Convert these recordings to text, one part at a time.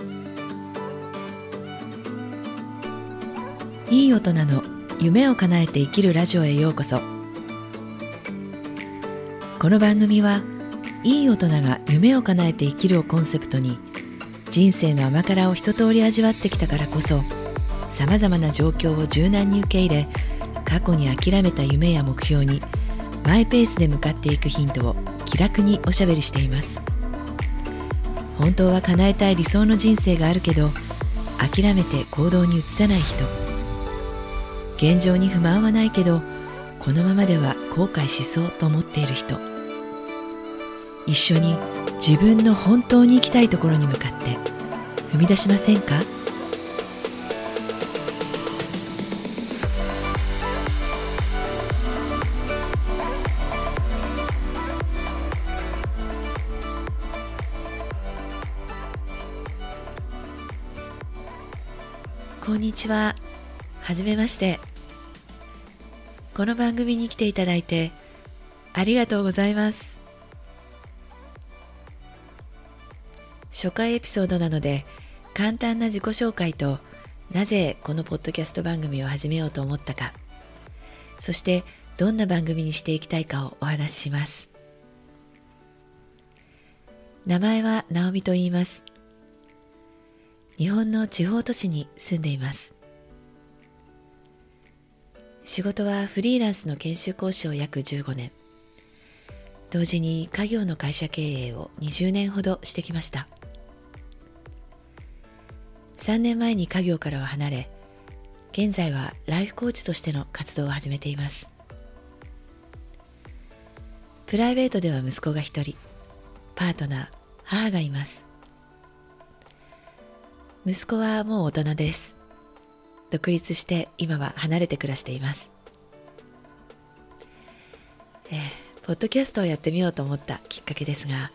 いい大人の夢を叶えて生きるラジオへようこそ。この番組はいい大人が夢を叶えて生きるをコンセプトに人生の甘辛を一通り味わってきたからこそさまざまな状況を柔軟に受け入れ過去に諦めた夢や目標にマイペースで向かっていくヒントを気楽におしゃべりしています。本当は叶えたい理想の人生があるけど諦めて行動に移さない人。現状に不満はないけどこのままでは後悔しそうと思っている人。一緒に自分の本当に行きたいところに向かって踏み出しませんか？こんにちは。はじめまして。この番組に来ていただいてありがとうございます。初回エピソードなので簡単な自己紹介となぜこのポッドキャスト番組を始めようと思ったか。そしてどんな番組にしていきたいかをお話しします。名前は直美と言います。日本の地方都市に住んでいます。仕事はフリーランスの研修講師を約15年。同時に家業の会社経営を20年ほどしてきました。3年前に家業からは離れ現在はライフコーチとしての活動を始めています。プライベートでは息子が一人パートナー母がいます。息子はもう大人です。独立して今は離れて暮らしています、えー、ポッドキャストをやってみようと思ったきっかけですが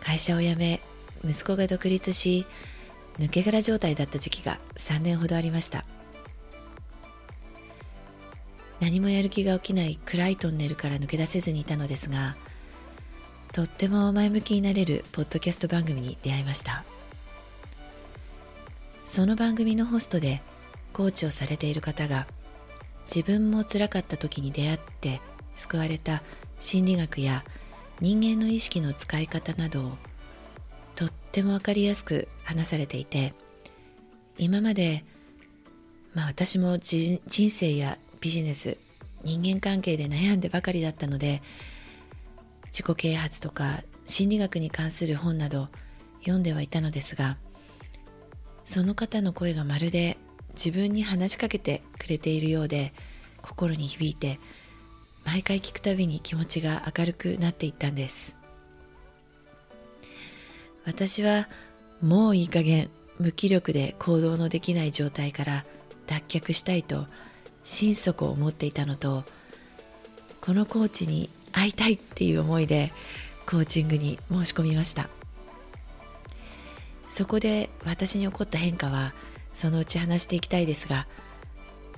会社を辞め息子が独立し抜け殻状態だった時期が3年ほどありました。何もやる気が起きない暗いトンネルから抜け出せずにいたのですがとっても前向きになれるポッドキャスト番組に出会いました。その番組のホストでコーチをされている方が自分も辛かった時に出会って救われた心理学や人間の意識の使い方などをとっても分かりやすく話されていて今までまあ私も人生やビジネス人間関係で悩んでばかりだったので自己啓発とか心理学に関する本など読んではいたのですがその方の声がまるで自分に話しかけてくれているようで心に響いて毎回聞くたびに気持ちが明るくなっていったんです。私はもういい加減無気力で行動のできない状態から脱却したいと心底思っていたのとこのコーチに会いたいっていう思いでコーチングに申し込みました。そこで私に起こった変化はそのうち話していきたいですが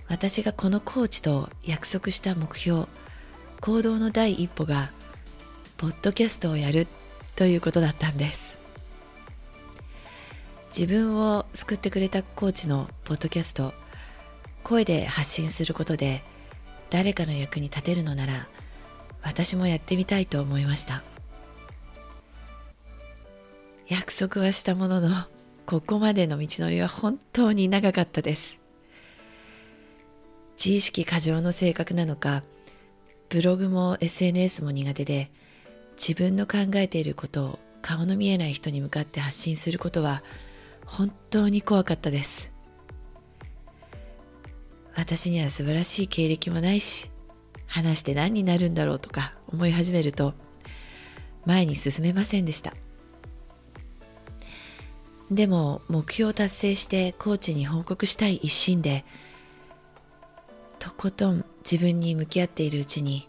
私がこのコーチと約束した目標行動の第一歩がポッドキャストをやるということだったんです。自分を救ってくれたコーチのポッドキャスト声で発信することで誰かの役に立てるのなら私もやってみたいと思いました。約束はしたもののここまでの道のりは本当に長かったです。自意識過剰の性格なのかブログも SNS も苦手で自分の考えていることを顔の見えない人に向かって発信することは本当に怖かったです。私には素晴らしい経歴もないし話して何になるんだろうとか思い始めると前に進めませんでした。でも目標を達成してコーチに報告したい一心でとことん自分に向き合っているうちに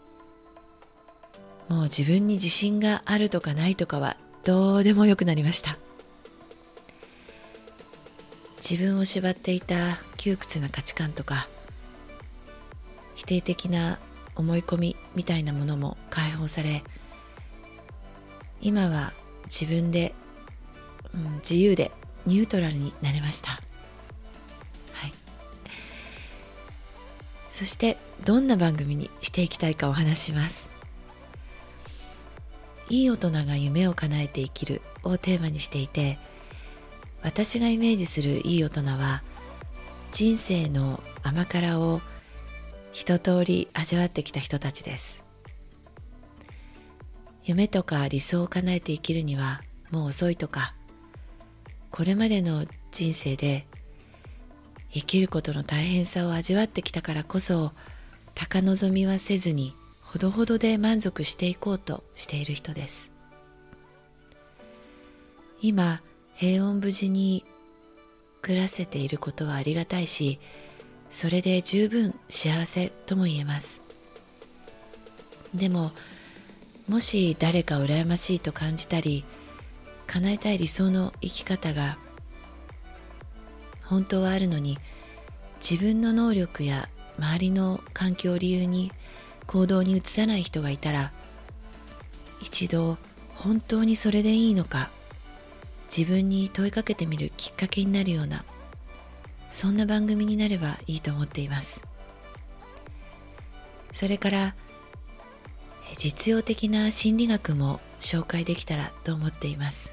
もう自分に自信があるとかないとかはどうでもよくなりました。自分を縛っていた窮屈な価値観とか否定的な思い込みみたいなものも解放され今は自分でうん、自由でニュートラルになれました。はい。そしてどんな番組にしていきたいかお話します。いい大人が夢を叶えて生きるをテーマにしていて私がイメージするいい大人は人生の甘辛を一通り味わってきた人たちです。夢とか理想を叶えて生きるにはもう遅いとかこれまでの人生で生きることの大変さを味わってきたからこそ高望みはせずにほどほどで満足していこうとしている人です。今平穏無事に暮らせていることはありがたいしそれで十分幸せとも言えます。でももし誰か羨ましいと感じたり叶えたい理想の生き方が本当はあるのに自分の能力や周りの環境を理由に行動に移さない人がいたら一度本当にそれでいいのか自分に問いかけてみるきっかけになるようなそんな番組になればいいと思っています。それから実用的な心理学も紹介できたらと思っています、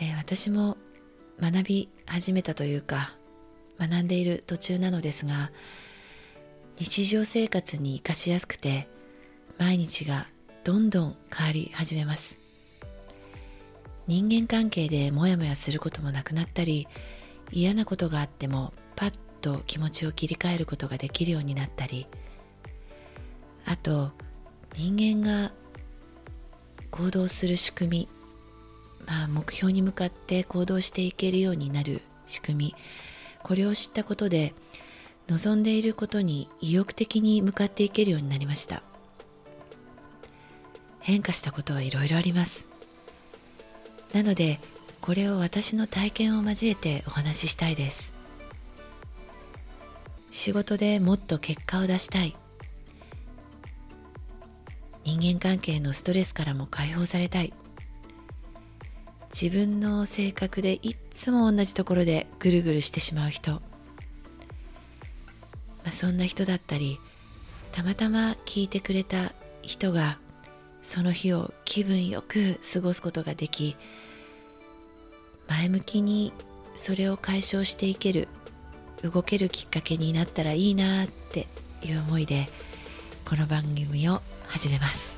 え私も学び始めたというか学んでいる途中なのですが日常生活に生かしやすくて毎日がどんどん変わり始めます。人間関係でモヤモヤすることもなくなったり嫌なことがあってもパッと気持ちを切り替えることができるようになったりあと人間が行動する仕組みまあ目標に向かって行動していけるようになる仕組み。これを知ったことで望んでいることに意欲的に向かっていけるようになりました。変化したことはいろいろあります。なのでこれを私の体験を交えてお話ししたいです。仕事でもっと結果を出したい。人間関係のストレスからも解放されたい。自分の性格でいっつも同じところでぐるぐるしてしまう人、まあ、そんな人だったりたまたま聞いてくれた人がその日を気分よく過ごすことができ前向きにそれを解消していける動けるきっかけになったらいいなっていう思いでこの番組を始めます。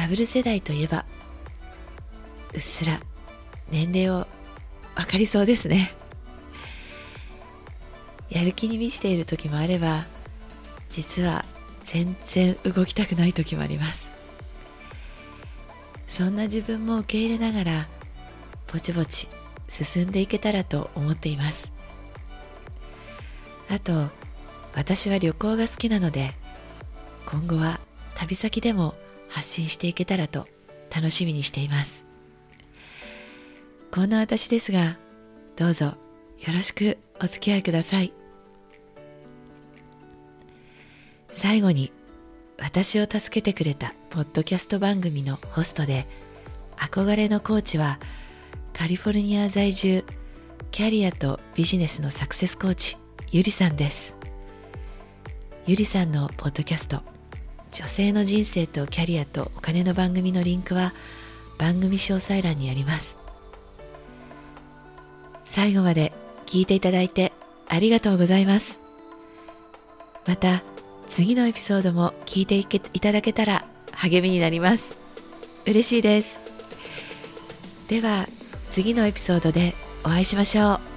バブル世代といえばうっすら年齢を分かりそうですね。やる気に満ちている時もあれば実は全然動きたくない時もあります。そんな自分も受け入れながらぼちぼち進んでいけたらと思っています。あと私は旅行が好きなので今後は旅先でも発信していけたらと楽しみにしています。こんな私ですがどうぞよろしくお付き合いください。最後に私を助けてくれたポッドキャスト番組のホストで憧れのコーチはカリフォルニア在住キャリアとビジネスのサクセスコーチゆりさんです。ゆりさんのポッドキャスト女性の人生とキャリアとお金の番組のリンクは番組詳細欄にあります。最後まで聞いていただいてありがとうございます。また次のエピソードも聞いていけいただけたら励みになります。嬉しいです。では次のエピソードでお会いしましょう。